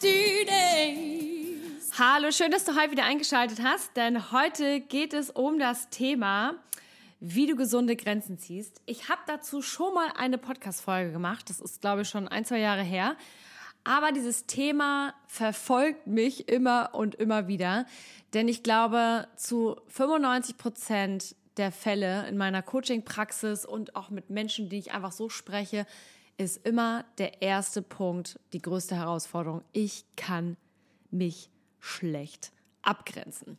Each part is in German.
this! Hallo, schön, dass du heute wieder eingeschaltet hast, denn heute geht es um das Thema, wie du gesunde Grenzen ziehst. Ich habe dazu schon mal eine Podcast-Folge gemacht. Das ist, glaube ich, schon ein, zwei Jahre her. Aber dieses Thema verfolgt mich immer und immer wieder, denn ich glaube, zu 95 Prozent der Fälle in meiner Coaching-Praxis und auch mit Menschen, die ich einfach so spreche, ist immer der erste Punkt die größte Herausforderung. Ich kann mich schlecht abgrenzen.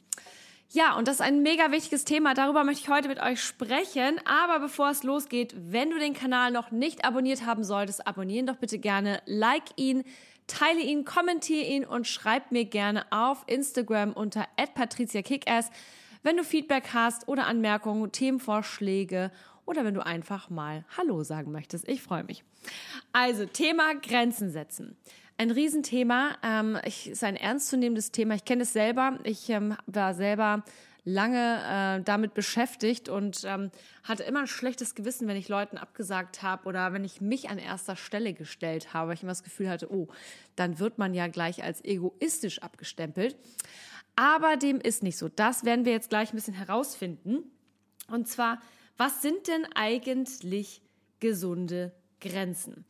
Ja, und das ist ein mega wichtiges Thema. Darüber möchte ich heute mit euch sprechen. Aber bevor es losgeht, wenn du den Kanal noch nicht abonniert haben solltest, abonnieren doch bitte gerne, like ihn, teile ihn, kommentiere ihn und schreib mir gerne auf Instagram unter @patriziakickass, wenn du Feedback hast oder Anmerkungen, Themenvorschläge oder wenn du einfach mal Hallo sagen möchtest. Ich freue mich. Also, Thema Grenzen setzen. Ein Riesenthema, ähm, ich, ist ein ernstzunehmendes Thema. Ich kenne es selber. Ich ähm, war selber lange äh, damit beschäftigt und ähm, hatte immer ein schlechtes Gewissen, wenn ich Leuten abgesagt habe oder wenn ich mich an erster Stelle gestellt habe, weil ich immer das Gefühl hatte, oh, dann wird man ja gleich als egoistisch abgestempelt. Aber dem ist nicht so. Das werden wir jetzt gleich ein bisschen herausfinden. Und zwar, was sind denn eigentlich gesunde Grenzen?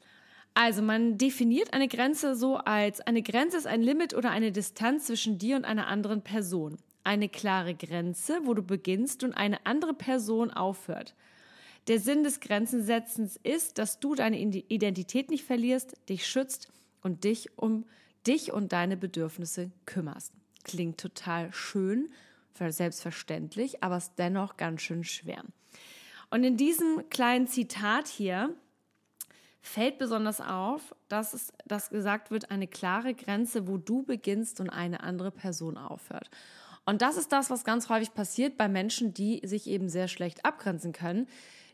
Also man definiert eine Grenze so als eine Grenze ist ein Limit oder eine Distanz zwischen dir und einer anderen Person. Eine klare Grenze, wo du beginnst und eine andere Person aufhört. Der Sinn des Grenzensetzens ist, dass du deine Identität nicht verlierst, dich schützt und dich um dich und deine Bedürfnisse kümmerst. Klingt total schön, selbstverständlich, aber ist dennoch ganz schön schwer. Und in diesem kleinen Zitat hier fällt besonders auf, dass es, dass gesagt wird, eine klare Grenze, wo du beginnst und eine andere Person aufhört. Und das ist das, was ganz häufig passiert bei Menschen, die sich eben sehr schlecht abgrenzen können.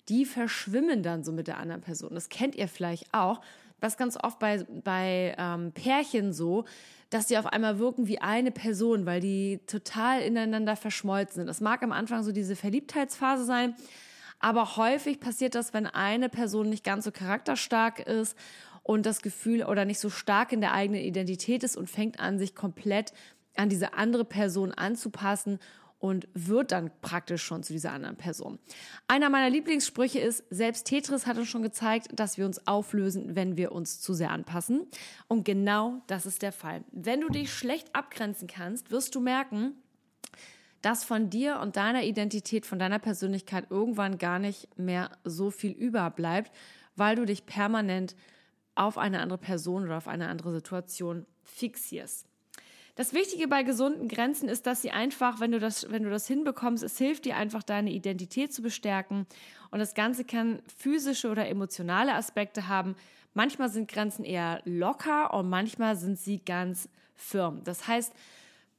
Die verschwimmen dann so mit der anderen Person. Das kennt ihr vielleicht auch. Das ganz oft bei, bei ähm, Pärchen so, dass die auf einmal wirken wie eine Person, weil die total ineinander verschmolzen sind. Das mag am Anfang so diese Verliebtheitsphase sein, aber häufig passiert das, wenn eine Person nicht ganz so charakterstark ist und das Gefühl oder nicht so stark in der eigenen Identität ist und fängt an, sich komplett an diese andere Person anzupassen und wird dann praktisch schon zu dieser anderen Person. Einer meiner Lieblingssprüche ist, selbst Tetris hat uns schon gezeigt, dass wir uns auflösen, wenn wir uns zu sehr anpassen. Und genau das ist der Fall. Wenn du dich schlecht abgrenzen kannst, wirst du merken, dass von dir und deiner Identität, von deiner Persönlichkeit irgendwann gar nicht mehr so viel überbleibt, weil du dich permanent auf eine andere Person oder auf eine andere Situation fixierst. Das Wichtige bei gesunden Grenzen ist, dass sie einfach, wenn du das, wenn du das hinbekommst, es hilft dir einfach, deine Identität zu bestärken. Und das Ganze kann physische oder emotionale Aspekte haben. Manchmal sind Grenzen eher locker und manchmal sind sie ganz firm. Das heißt,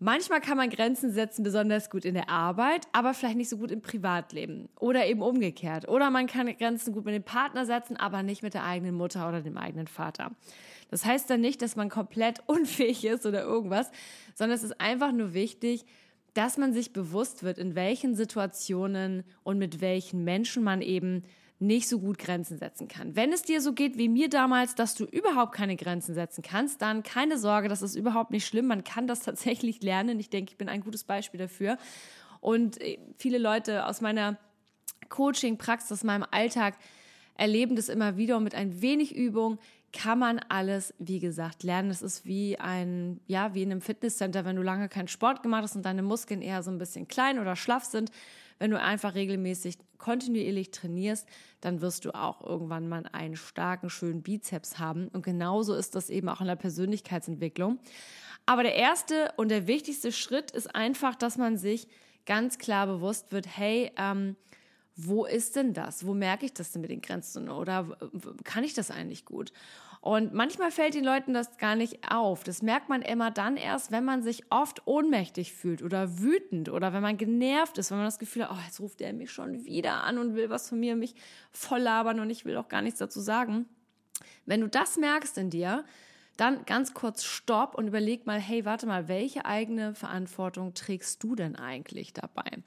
Manchmal kann man Grenzen setzen, besonders gut in der Arbeit, aber vielleicht nicht so gut im Privatleben oder eben umgekehrt. Oder man kann Grenzen gut mit dem Partner setzen, aber nicht mit der eigenen Mutter oder dem eigenen Vater. Das heißt dann nicht, dass man komplett unfähig ist oder irgendwas, sondern es ist einfach nur wichtig, dass man sich bewusst wird, in welchen Situationen und mit welchen Menschen man eben nicht so gut Grenzen setzen kann. Wenn es dir so geht wie mir damals, dass du überhaupt keine Grenzen setzen kannst, dann keine Sorge, das ist überhaupt nicht schlimm. Man kann das tatsächlich lernen. Ich denke, ich bin ein gutes Beispiel dafür. Und äh, viele Leute aus meiner Coaching-Praxis, aus meinem Alltag erleben das immer wieder und mit ein wenig Übung kann man alles, wie gesagt, lernen. Es ist wie ein, ja, wie in einem Fitnesscenter, wenn du lange keinen Sport gemacht hast und deine Muskeln eher so ein bisschen klein oder schlaff sind. Wenn du einfach regelmäßig kontinuierlich trainierst, dann wirst du auch irgendwann mal einen starken, schönen Bizeps haben. Und genauso ist das eben auch in der Persönlichkeitsentwicklung. Aber der erste und der wichtigste Schritt ist einfach, dass man sich ganz klar bewusst wird, hey, ähm, wo ist denn das? Wo merke ich das denn mit den Grenzen? Oder kann ich das eigentlich gut? Und manchmal fällt den Leuten das gar nicht auf. Das merkt man immer dann erst, wenn man sich oft ohnmächtig fühlt oder wütend oder wenn man genervt ist, wenn man das Gefühl hat, oh, jetzt ruft er mich schon wieder an und will was von mir, mich voll labern und ich will auch gar nichts dazu sagen. Wenn du das merkst in dir, dann ganz kurz Stopp und überleg mal, hey, warte mal, welche eigene Verantwortung trägst du denn eigentlich dabei?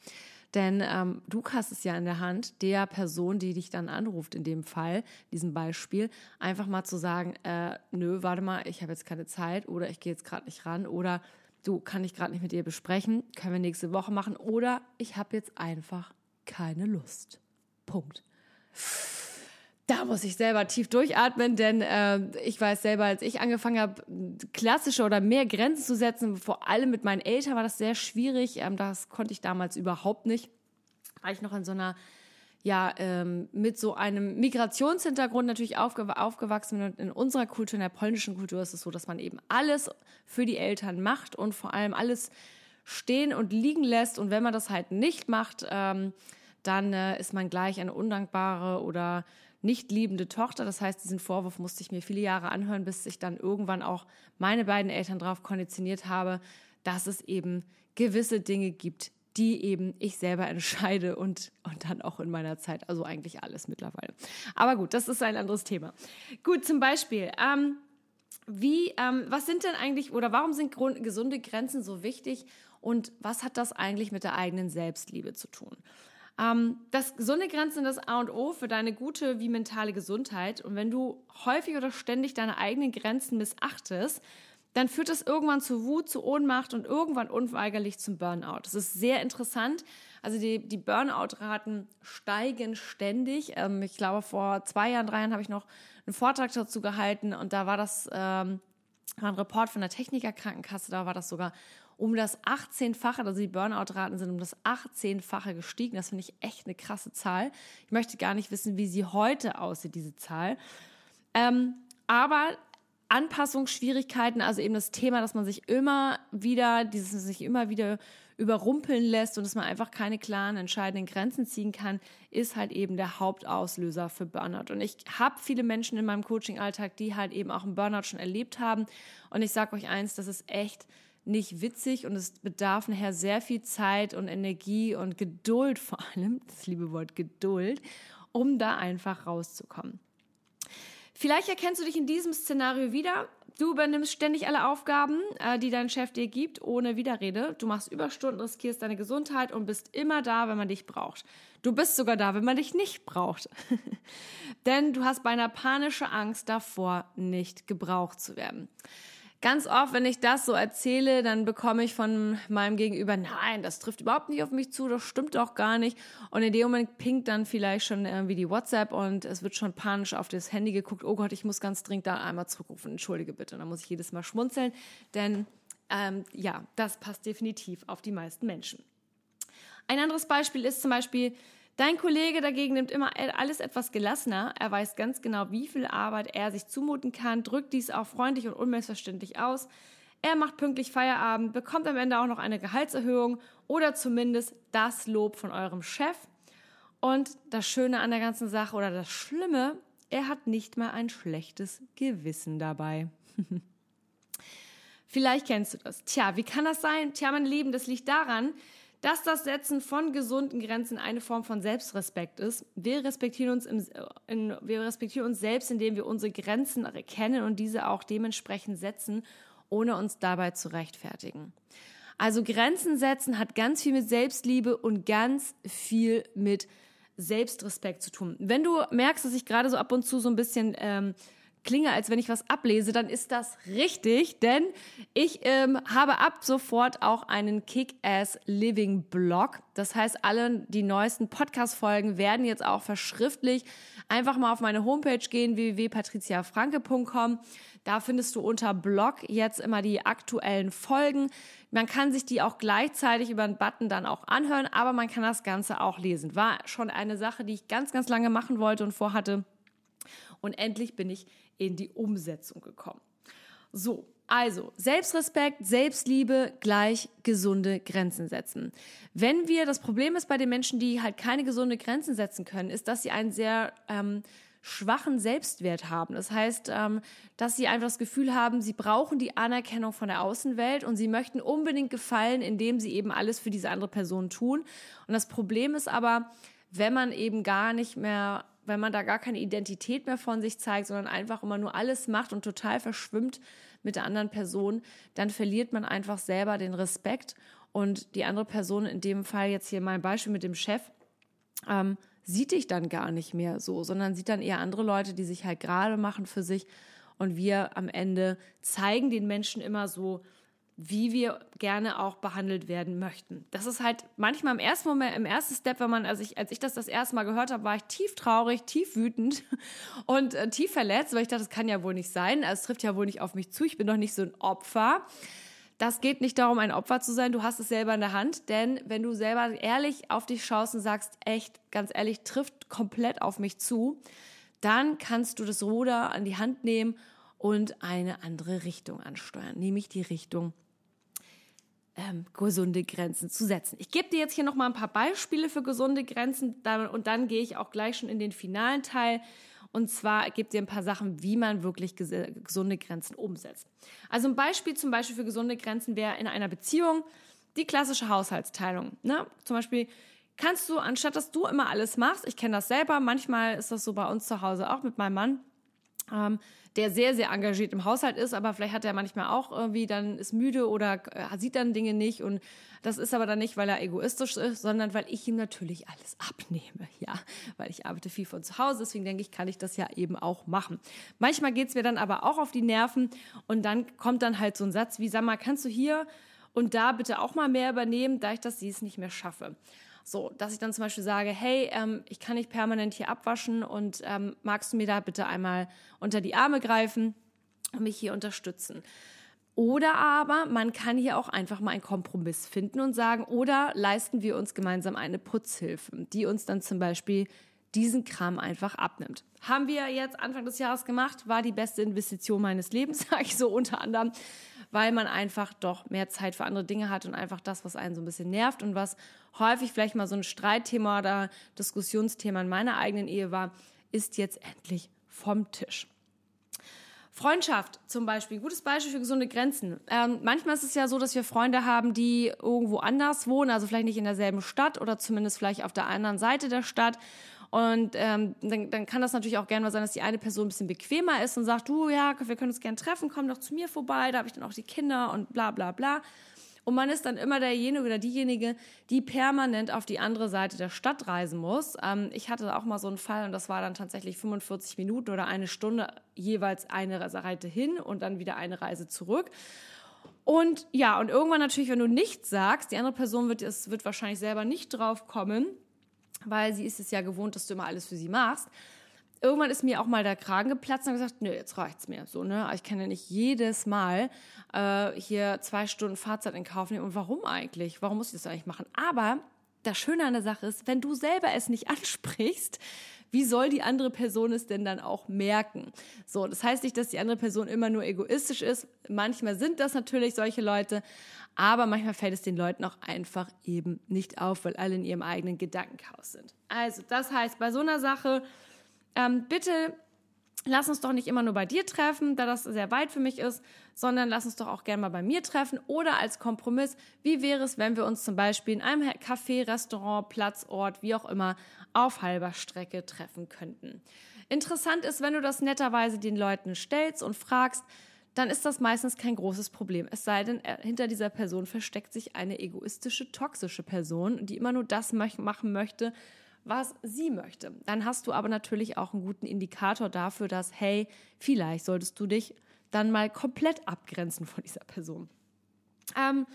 Denn ähm, du hast es ja in der Hand, der Person, die dich dann anruft, in dem Fall, diesem Beispiel, einfach mal zu sagen, äh, nö, warte mal, ich habe jetzt keine Zeit oder ich gehe jetzt gerade nicht ran oder du kann ich gerade nicht mit dir besprechen, können wir nächste Woche machen oder ich habe jetzt einfach keine Lust. Punkt da muss ich selber tief durchatmen, denn äh, ich weiß selber, als ich angefangen habe, klassische oder mehr Grenzen zu setzen, vor allem mit meinen Eltern war das sehr schwierig. Ähm, das konnte ich damals überhaupt nicht. War ich noch in so einer, ja, ähm, mit so einem Migrationshintergrund natürlich aufge aufgewachsen Und in unserer Kultur, in der polnischen Kultur ist es so, dass man eben alles für die Eltern macht und vor allem alles stehen und liegen lässt. Und wenn man das halt nicht macht, ähm, dann äh, ist man gleich eine undankbare oder nicht liebende Tochter. Das heißt, diesen Vorwurf musste ich mir viele Jahre anhören, bis ich dann irgendwann auch meine beiden Eltern darauf konditioniert habe, dass es eben gewisse Dinge gibt, die eben ich selber entscheide und, und dann auch in meiner Zeit, also eigentlich alles mittlerweile. Aber gut, das ist ein anderes Thema. Gut, zum Beispiel, ähm, wie, ähm, was sind denn eigentlich oder warum sind gesunde Grenzen so wichtig und was hat das eigentlich mit der eigenen Selbstliebe zu tun? Ähm, das gesunde Grenzen das A und O für deine gute wie mentale Gesundheit. Und wenn du häufig oder ständig deine eigenen Grenzen missachtest, dann führt das irgendwann zu Wut, zu Ohnmacht und irgendwann unweigerlich zum Burnout. Das ist sehr interessant. Also die, die Burnout-Raten steigen ständig. Ähm, ich glaube, vor zwei Jahren, drei Jahren habe ich noch einen Vortrag dazu gehalten und da war das ähm, ein Report von der Technikerkrankenkasse, da war das sogar um das 18-fache, also die Burnout-Raten sind um das 18-fache gestiegen. Das finde ich echt eine krasse Zahl. Ich möchte gar nicht wissen, wie sie heute aussieht, diese Zahl. Ähm, aber Anpassungsschwierigkeiten, also eben das Thema, dass man sich immer wieder, dieses sich immer wieder überrumpeln lässt und dass man einfach keine klaren, entscheidenden Grenzen ziehen kann, ist halt eben der Hauptauslöser für Burnout. Und ich habe viele Menschen in meinem Coaching-Alltag, die halt eben auch einen Burnout schon erlebt haben. Und ich sage euch eins, das ist echt nicht witzig und es bedarf nachher sehr viel Zeit und Energie und Geduld vor allem, das liebe Wort Geduld, um da einfach rauszukommen. Vielleicht erkennst du dich in diesem Szenario wieder. Du übernimmst ständig alle Aufgaben, äh, die dein Chef dir gibt, ohne Widerrede. Du machst Überstunden, riskierst deine Gesundheit und bist immer da, wenn man dich braucht. Du bist sogar da, wenn man dich nicht braucht. Denn du hast beinahe panische Angst davor, nicht gebraucht zu werden. Ganz oft, wenn ich das so erzähle, dann bekomme ich von meinem Gegenüber, nein, das trifft überhaupt nicht auf mich zu, das stimmt doch gar nicht. Und in dem Moment pinkt dann vielleicht schon irgendwie die WhatsApp und es wird schon panisch auf das Handy geguckt, oh Gott, ich muss ganz dringend da einmal zurückrufen, entschuldige bitte. Und dann muss ich jedes Mal schmunzeln, denn ähm, ja, das passt definitiv auf die meisten Menschen. Ein anderes Beispiel ist zum Beispiel, Dein Kollege dagegen nimmt immer alles etwas gelassener. Er weiß ganz genau, wie viel Arbeit er sich zumuten kann, drückt dies auch freundlich und unmissverständlich aus. Er macht pünktlich Feierabend, bekommt am Ende auch noch eine Gehaltserhöhung oder zumindest das Lob von eurem Chef. Und das Schöne an der ganzen Sache oder das Schlimme, er hat nicht mal ein schlechtes Gewissen dabei. Vielleicht kennst du das. Tja, wie kann das sein? Tja, mein Lieben, das liegt daran, dass das Setzen von gesunden Grenzen eine Form von Selbstrespekt ist. Wir respektieren uns, im, in, wir respektieren uns selbst, indem wir unsere Grenzen erkennen und diese auch dementsprechend setzen, ohne uns dabei zu rechtfertigen. Also Grenzen setzen hat ganz viel mit Selbstliebe und ganz viel mit Selbstrespekt zu tun. Wenn du merkst, dass ich gerade so ab und zu so ein bisschen ähm, klinge, als wenn ich was ablese, dann ist das richtig, denn ich ähm, habe ab sofort auch einen Kick-Ass Living Blog. Das heißt, alle die neuesten Podcast-Folgen werden jetzt auch verschriftlich. Einfach mal auf meine Homepage gehen, www.patriziafranke.com. Da findest du unter Blog jetzt immer die aktuellen Folgen. Man kann sich die auch gleichzeitig über einen Button dann auch anhören, aber man kann das Ganze auch lesen. War schon eine Sache, die ich ganz, ganz lange machen wollte und vorhatte. Und endlich bin ich in die Umsetzung gekommen. So, Also, Selbstrespekt, Selbstliebe gleich gesunde Grenzen setzen. Wenn wir, das Problem ist bei den Menschen, die halt keine gesunde Grenzen setzen können, ist, dass sie einen sehr ähm, schwachen Selbstwert haben. Das heißt, ähm, dass sie einfach das Gefühl haben, sie brauchen die Anerkennung von der Außenwelt und sie möchten unbedingt gefallen, indem sie eben alles für diese andere Person tun. Und das Problem ist aber, wenn man eben gar nicht mehr, wenn man da gar keine Identität mehr von sich zeigt, sondern einfach immer nur alles macht und total verschwimmt mit der anderen Person, dann verliert man einfach selber den Respekt und die andere Person, in dem Fall jetzt hier mein Beispiel mit dem Chef, ähm, sieht dich dann gar nicht mehr so, sondern sieht dann eher andere Leute, die sich halt gerade machen für sich. Und wir am Ende zeigen den Menschen immer so, wie wir gerne auch behandelt werden möchten. Das ist halt manchmal im ersten Moment, im ersten Step, wenn man, also ich, als ich das das erste Mal gehört habe, war ich tief traurig, tief wütend und äh, tief verletzt, weil ich dachte, das kann ja wohl nicht sein. Also, es trifft ja wohl nicht auf mich zu. Ich bin doch nicht so ein Opfer das geht nicht darum, ein Opfer zu sein. Du hast es selber in der Hand. Denn wenn du selber ehrlich auf dich schaust und sagst, echt, ganz ehrlich, trifft komplett auf mich zu, dann kannst du das Ruder an die Hand nehmen und eine andere Richtung ansteuern, nämlich die Richtung ähm, gesunde Grenzen zu setzen. Ich gebe dir jetzt hier noch mal ein paar Beispiele für gesunde Grenzen und dann gehe ich auch gleich schon in den finalen Teil und zwar gibt ihr ein paar Sachen, wie man wirklich gesunde Grenzen umsetzt. Also ein Beispiel zum Beispiel für gesunde Grenzen wäre in einer Beziehung die klassische Haushaltsteilung. Ne? Zum Beispiel kannst du, anstatt dass du immer alles machst, ich kenne das selber, manchmal ist das so bei uns zu Hause auch mit meinem Mann, ähm, der sehr, sehr engagiert im Haushalt ist, aber vielleicht hat er manchmal auch irgendwie dann ist müde oder äh, sieht dann Dinge nicht und das ist aber dann nicht, weil er egoistisch ist, sondern weil ich ihm natürlich alles abnehme, ja, weil ich arbeite viel von zu Hause, deswegen denke ich, kann ich das ja eben auch machen. Manchmal geht's mir dann aber auch auf die Nerven und dann kommt dann halt so ein Satz wie, sag mal, kannst du hier und da bitte auch mal mehr übernehmen, da ich das sie es nicht mehr schaffe. So, dass ich dann zum Beispiel sage, hey, ähm, ich kann nicht permanent hier abwaschen und ähm, magst du mir da bitte einmal unter die Arme greifen und mich hier unterstützen. Oder aber man kann hier auch einfach mal einen Kompromiss finden und sagen, oder leisten wir uns gemeinsam eine Putzhilfe, die uns dann zum Beispiel diesen Kram einfach abnimmt. Haben wir jetzt Anfang des Jahres gemacht, war die beste Investition meines Lebens, sage ich so unter anderem, weil man einfach doch mehr Zeit für andere Dinge hat und einfach das, was einen so ein bisschen nervt und was häufig vielleicht mal so ein Streitthema oder Diskussionsthema in meiner eigenen Ehe war, ist jetzt endlich vom Tisch. Freundschaft zum Beispiel, gutes Beispiel für gesunde Grenzen. Ähm, manchmal ist es ja so, dass wir Freunde haben, die irgendwo anders wohnen, also vielleicht nicht in derselben Stadt oder zumindest vielleicht auf der anderen Seite der Stadt. Und ähm, dann, dann kann das natürlich auch gerne mal sein, dass die eine Person ein bisschen bequemer ist und sagt, du, ja, wir können uns gerne treffen, komm doch zu mir vorbei, da habe ich dann auch die Kinder und bla bla bla. Und man ist dann immer derjenige oder diejenige, die permanent auf die andere Seite der Stadt reisen muss. Ähm, ich hatte auch mal so einen Fall und das war dann tatsächlich 45 Minuten oder eine Stunde jeweils eine Reise hin und dann wieder eine Reise zurück. Und ja, und irgendwann natürlich, wenn du nichts sagst, die andere Person wird, es wird wahrscheinlich selber nicht drauf kommen, weil sie ist es ja gewohnt, dass du immer alles für sie machst irgendwann ist mir auch mal der Kragen geplatzt und gesagt, nö, jetzt reicht's mir. So, ne? Ich kann ja nicht jedes Mal äh, hier zwei Stunden Fahrzeit in Kauf nehmen. Und warum eigentlich? Warum muss ich das eigentlich machen? Aber das Schöne an der Sache ist, wenn du selber es nicht ansprichst, wie soll die andere Person es denn dann auch merken? So, das heißt nicht, dass die andere Person immer nur egoistisch ist. Manchmal sind das natürlich solche Leute, aber manchmal fällt es den Leuten auch einfach eben nicht auf, weil alle in ihrem eigenen Gedankenchaos sind. Also, das heißt, bei so einer Sache ähm, bitte lass uns doch nicht immer nur bei dir treffen, da das sehr weit für mich ist, sondern lass uns doch auch gerne mal bei mir treffen oder als Kompromiss, wie wäre es, wenn wir uns zum Beispiel in einem Café, Restaurant, Platz, Ort, wie auch immer, auf halber Strecke treffen könnten. Interessant ist, wenn du das netterweise den Leuten stellst und fragst, dann ist das meistens kein großes Problem. Es sei denn, hinter dieser Person versteckt sich eine egoistische, toxische Person, die immer nur das machen möchte, was sie möchte. Dann hast du aber natürlich auch einen guten Indikator dafür, dass, hey, vielleicht solltest du dich dann mal komplett abgrenzen von dieser Person. Ähm,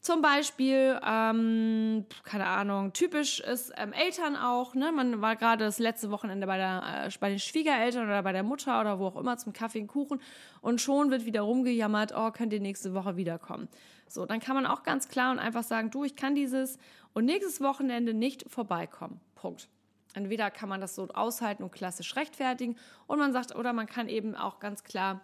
zum Beispiel, ähm, keine Ahnung, typisch ist ähm, Eltern auch, ne? Man war gerade das letzte Wochenende bei, der, äh, bei den Schwiegereltern oder bei der Mutter oder wo auch immer zum Kaffee und Kuchen und schon wird wieder rumgejammert, oh, könnt ihr nächste Woche wiederkommen. So, dann kann man auch ganz klar und einfach sagen, du, ich kann dieses und nächstes Wochenende nicht vorbeikommen. Punkt. Entweder kann man das so aushalten und klassisch rechtfertigen und man sagt, oder man kann eben auch ganz klar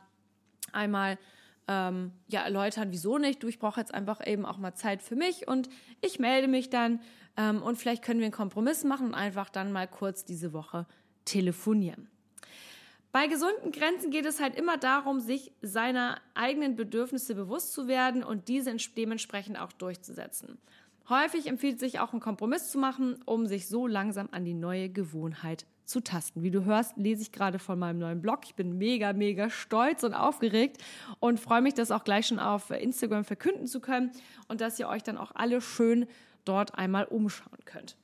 einmal ähm, ja, erläutern, wieso nicht. Du, ich brauche jetzt einfach eben auch mal Zeit für mich und ich melde mich dann ähm, und vielleicht können wir einen Kompromiss machen und einfach dann mal kurz diese Woche telefonieren. Bei gesunden Grenzen geht es halt immer darum, sich seiner eigenen Bedürfnisse bewusst zu werden und diese dementsprechend auch durchzusetzen. Häufig empfiehlt sich auch einen Kompromiss zu machen, um sich so langsam an die neue Gewohnheit zu tasten. Wie du hörst, lese ich gerade von meinem neuen Blog. Ich bin mega, mega stolz und aufgeregt und freue mich, das auch gleich schon auf Instagram verkünden zu können und dass ihr euch dann auch alle schön dort einmal umschauen könnt.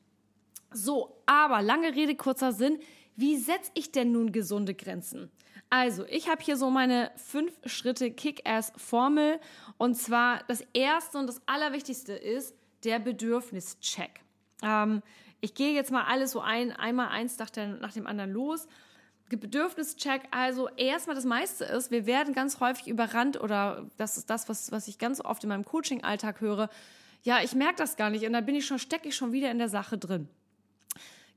So, aber lange Rede, kurzer Sinn. Wie setze ich denn nun gesunde Grenzen? Also, ich habe hier so meine fünf Schritte Kick-Ass-Formel. Und zwar das erste und das allerwichtigste ist der Bedürfnischeck. Ähm, ich gehe jetzt mal alles so ein, einmal eins nach, der, nach dem anderen los. Bedürfnischeck, also erstmal das meiste ist, wir werden ganz häufig überrannt oder das ist das, was, was ich ganz oft in meinem Coaching-Alltag höre. Ja, ich merke das gar nicht und dann bin ich schon, stecke ich schon wieder in der Sache drin.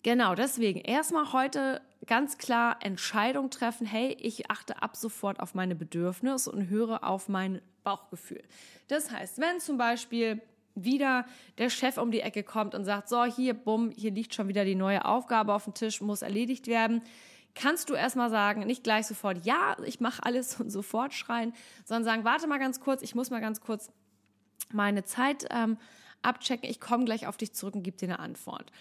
Genau, deswegen erstmal heute ganz klar Entscheidung treffen, hey, ich achte ab sofort auf meine Bedürfnisse und höre auf mein Bauchgefühl. Das heißt, wenn zum Beispiel wieder der Chef um die Ecke kommt und sagt, so, hier, bumm, hier liegt schon wieder die neue Aufgabe auf dem Tisch, muss erledigt werden, kannst du erstmal sagen, nicht gleich sofort, ja, ich mache alles und sofort schreien, sondern sagen, warte mal ganz kurz, ich muss mal ganz kurz meine Zeit ähm, abchecken, ich komme gleich auf dich zurück und gebe dir eine Antwort.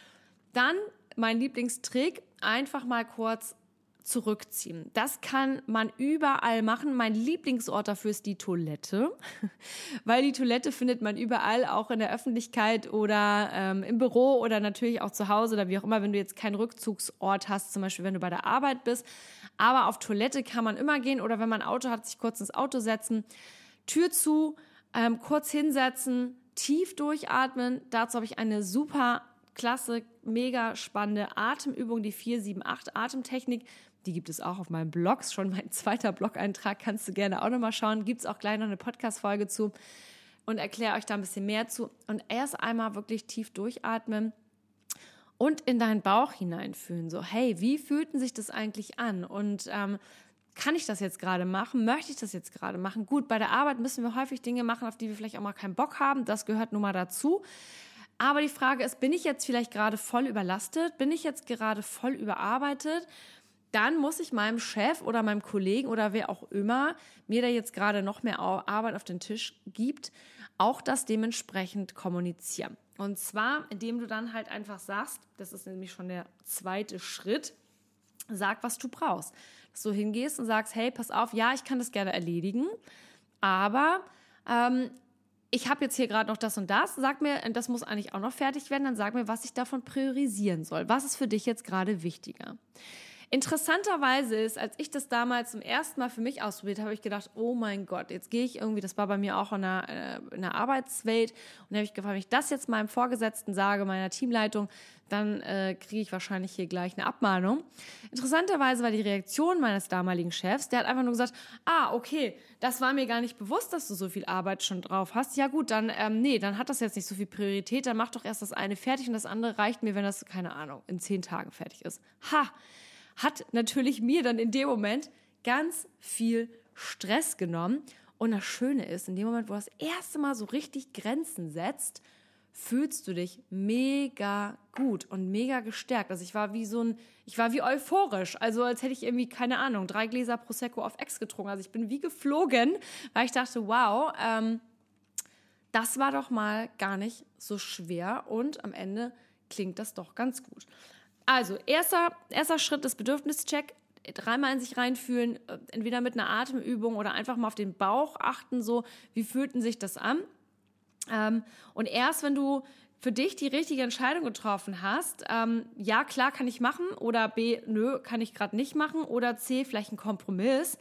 Dann mein Lieblingstrick, einfach mal kurz zurückziehen. Das kann man überall machen. Mein Lieblingsort dafür ist die Toilette, weil die Toilette findet man überall, auch in der Öffentlichkeit oder ähm, im Büro oder natürlich auch zu Hause oder wie auch immer, wenn du jetzt keinen Rückzugsort hast, zum Beispiel wenn du bei der Arbeit bist. Aber auf Toilette kann man immer gehen oder wenn man ein Auto hat, sich kurz ins Auto setzen, Tür zu, ähm, kurz hinsetzen, tief durchatmen. Dazu habe ich eine super klasse, mega spannende Atemübung, die 478 Atemtechnik. Die gibt es auch auf meinem Blog, schon mein zweiter Blog-Eintrag, kannst du gerne auch nochmal schauen. Gibt es auch gleich noch eine Podcast-Folge zu und erkläre euch da ein bisschen mehr zu. Und erst einmal wirklich tief durchatmen und in deinen Bauch hineinfühlen. So, hey, wie fühlten sich das eigentlich an? Und ähm, kann ich das jetzt gerade machen? Möchte ich das jetzt gerade machen? Gut, bei der Arbeit müssen wir häufig Dinge machen, auf die wir vielleicht auch mal keinen Bock haben. Das gehört nun mal dazu. Aber die Frage ist, bin ich jetzt vielleicht gerade voll überlastet? Bin ich jetzt gerade voll überarbeitet? Dann muss ich meinem Chef oder meinem Kollegen oder wer auch immer mir da jetzt gerade noch mehr Arbeit auf den Tisch gibt, auch das dementsprechend kommunizieren. Und zwar, indem du dann halt einfach sagst, das ist nämlich schon der zweite Schritt, sag, was du brauchst. Dass du hingehst und sagst, hey, pass auf, ja, ich kann das gerne erledigen, aber ähm, ich habe jetzt hier gerade noch das und das, sag mir, das muss eigentlich auch noch fertig werden, dann sag mir, was ich davon priorisieren soll. Was ist für dich jetzt gerade wichtiger? Interessanterweise ist, als ich das damals zum ersten Mal für mich ausprobiert habe, ich gedacht, oh mein Gott, jetzt gehe ich irgendwie, das war bei mir auch in der, äh, in der Arbeitswelt, und da habe ich gefragt, wenn ich das jetzt meinem Vorgesetzten sage, meiner Teamleitung, dann äh, kriege ich wahrscheinlich hier gleich eine Abmahnung. Interessanterweise war die Reaktion meines damaligen Chefs, der hat einfach nur gesagt, ah, okay, das war mir gar nicht bewusst, dass du so viel Arbeit schon drauf hast. Ja gut, dann, ähm, nee, dann hat das jetzt nicht so viel Priorität, dann mach doch erst das eine fertig und das andere reicht mir, wenn das, keine Ahnung, in zehn Tagen fertig ist. Ha! Hat natürlich mir dann in dem Moment ganz viel Stress genommen. Und das Schöne ist, in dem Moment, wo du das erste Mal so richtig Grenzen setzt, fühlst du dich mega gut und mega gestärkt. Also ich war wie so ein, ich war wie euphorisch. Also als hätte ich irgendwie, keine Ahnung, drei Gläser Prosecco auf Ex getrunken. Also ich bin wie geflogen, weil ich dachte, wow, ähm, das war doch mal gar nicht so schwer und am Ende klingt das doch ganz gut. Also, erster, erster Schritt des Bedürfnischeck. Dreimal in sich reinfühlen, äh, entweder mit einer Atemübung oder einfach mal auf den Bauch achten, so, wie fühlten sich das an? Ähm, und erst wenn du für dich die richtige Entscheidung getroffen hast, ähm, ja, klar kann ich machen oder B, nö, kann ich gerade nicht machen oder C, vielleicht ein Kompromiss,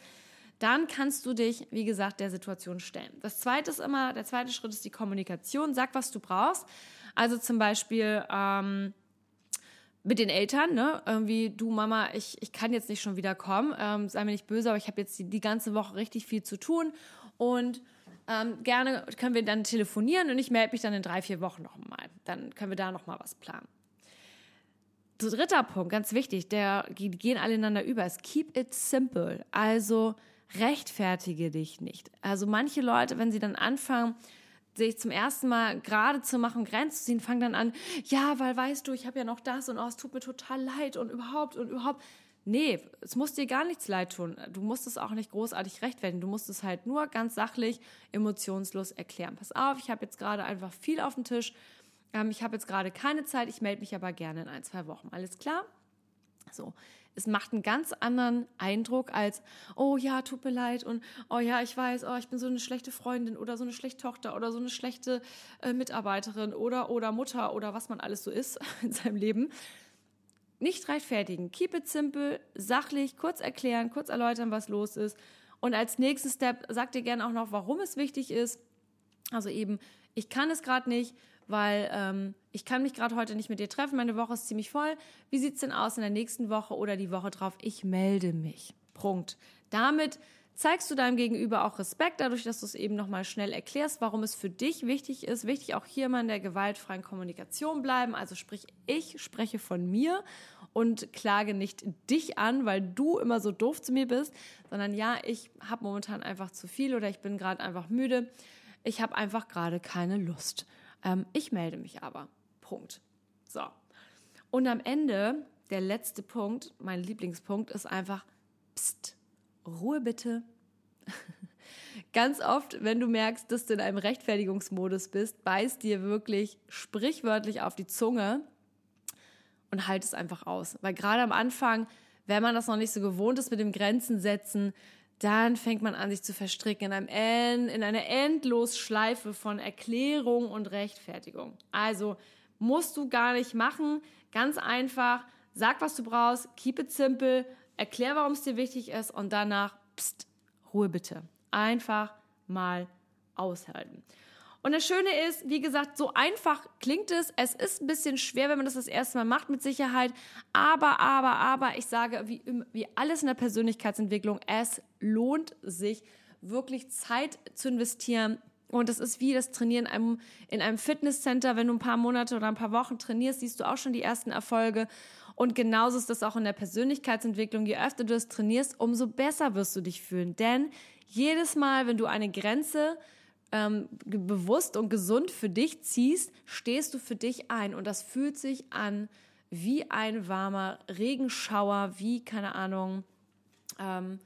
dann kannst du dich, wie gesagt, der Situation stellen. Das zweite ist immer, der zweite Schritt ist die Kommunikation. Sag, was du brauchst. Also zum Beispiel, ähm, mit den Eltern, ne? Irgendwie, du Mama, ich, ich kann jetzt nicht schon wieder kommen, ähm, sei mir nicht böse, aber ich habe jetzt die, die ganze Woche richtig viel zu tun und ähm, gerne können wir dann telefonieren und ich melde mich dann in drei, vier Wochen nochmal. Dann können wir da nochmal was planen. Dritter Punkt, ganz wichtig, der, die gehen alle ineinander über, ist keep it simple. Also rechtfertige dich nicht. Also manche Leute, wenn sie dann anfangen, sich zum ersten Mal gerade zu machen, Grenzen zu ziehen, fangen dann an, ja, weil weißt du, ich habe ja noch das und oh, es tut mir total leid und überhaupt und überhaupt. Nee, es muss dir gar nichts leid tun. Du musst es auch nicht großartig rechtfertigen. Du musst es halt nur ganz sachlich, emotionslos erklären. Pass auf, ich habe jetzt gerade einfach viel auf dem Tisch. Ähm, ich habe jetzt gerade keine Zeit. Ich melde mich aber gerne in ein, zwei Wochen. Alles klar? So. Es macht einen ganz anderen Eindruck als, oh ja, tut mir leid und oh ja, ich weiß, oh, ich bin so eine schlechte Freundin oder so eine schlechte Tochter oder so eine schlechte äh, Mitarbeiterin oder oder Mutter oder was man alles so ist in seinem Leben nicht rechtfertigen. Keep it simple, sachlich, kurz erklären, kurz erläutern, was los ist. Und als nächsten Step sagt ihr gerne auch noch, warum es wichtig ist. Also eben, ich kann es gerade nicht, weil ähm, ich kann mich gerade heute nicht mit dir treffen. Meine Woche ist ziemlich voll. Wie sieht es denn aus in der nächsten Woche oder die Woche drauf? Ich melde mich. Punkt. Damit zeigst du deinem Gegenüber auch Respekt, dadurch, dass du es eben nochmal schnell erklärst, warum es für dich wichtig ist. Wichtig auch hier mal in der gewaltfreien Kommunikation bleiben. Also sprich, ich spreche von mir und klage nicht dich an, weil du immer so doof zu mir bist, sondern ja, ich habe momentan einfach zu viel oder ich bin gerade einfach müde. Ich habe einfach gerade keine Lust. Ähm, ich melde mich aber. Punkt. So. Und am Ende, der letzte Punkt, mein Lieblingspunkt, ist einfach, pst, Ruhe bitte. Ganz oft, wenn du merkst, dass du in einem Rechtfertigungsmodus bist, beißt dir wirklich sprichwörtlich auf die Zunge und halt es einfach aus. Weil gerade am Anfang, wenn man das noch nicht so gewohnt ist mit dem Grenzen setzen, dann fängt man an, sich zu verstricken in, einem End, in einer Endlosschleife von Erklärung und Rechtfertigung. Also musst du gar nicht machen. Ganz einfach, sag, was du brauchst, keep it simple, erklär, warum es dir wichtig ist und danach, pst, Ruhe bitte. Einfach mal aushalten. Und das Schöne ist, wie gesagt, so einfach klingt es. Es ist ein bisschen schwer, wenn man das das erste Mal macht, mit Sicherheit. Aber, aber, aber, ich sage, wie, wie alles in der Persönlichkeitsentwicklung, es lohnt sich, wirklich Zeit zu investieren. Und das ist wie das Trainieren in einem, in einem Fitnesscenter. Wenn du ein paar Monate oder ein paar Wochen trainierst, siehst du auch schon die ersten Erfolge. Und genauso ist das auch in der Persönlichkeitsentwicklung. Je öfter du es trainierst, umso besser wirst du dich fühlen. Denn jedes Mal, wenn du eine Grenze ähm, bewusst und gesund für dich ziehst, stehst du für dich ein. Und das fühlt sich an wie ein warmer Regenschauer, wie, keine Ahnung, ähm,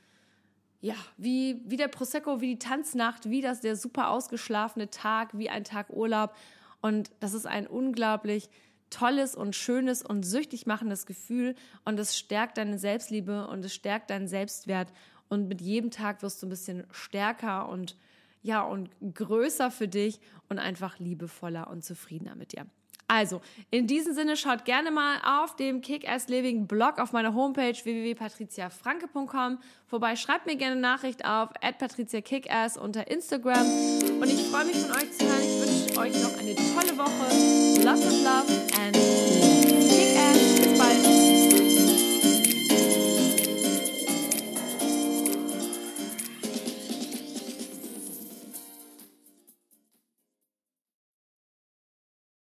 ja, wie, wie der Prosecco, wie die Tanznacht, wie das der super ausgeschlafene Tag, wie ein Tag Urlaub. Und das ist ein unglaublich tolles und schönes und süchtig machendes Gefühl und es stärkt deine Selbstliebe und es stärkt deinen Selbstwert und mit jedem Tag wirst du ein bisschen stärker und ja und größer für dich und einfach liebevoller und zufriedener mit dir. Also, in diesem Sinne schaut gerne mal auf dem Kick-Ass Living Blog auf meiner Homepage www.patriziafranke.com vorbei. Schreibt mir gerne eine Nachricht auf patriziakickass unter Instagram. Und ich freue mich von euch zu hören. Ich wünsche euch noch eine tolle Woche. Lots of love and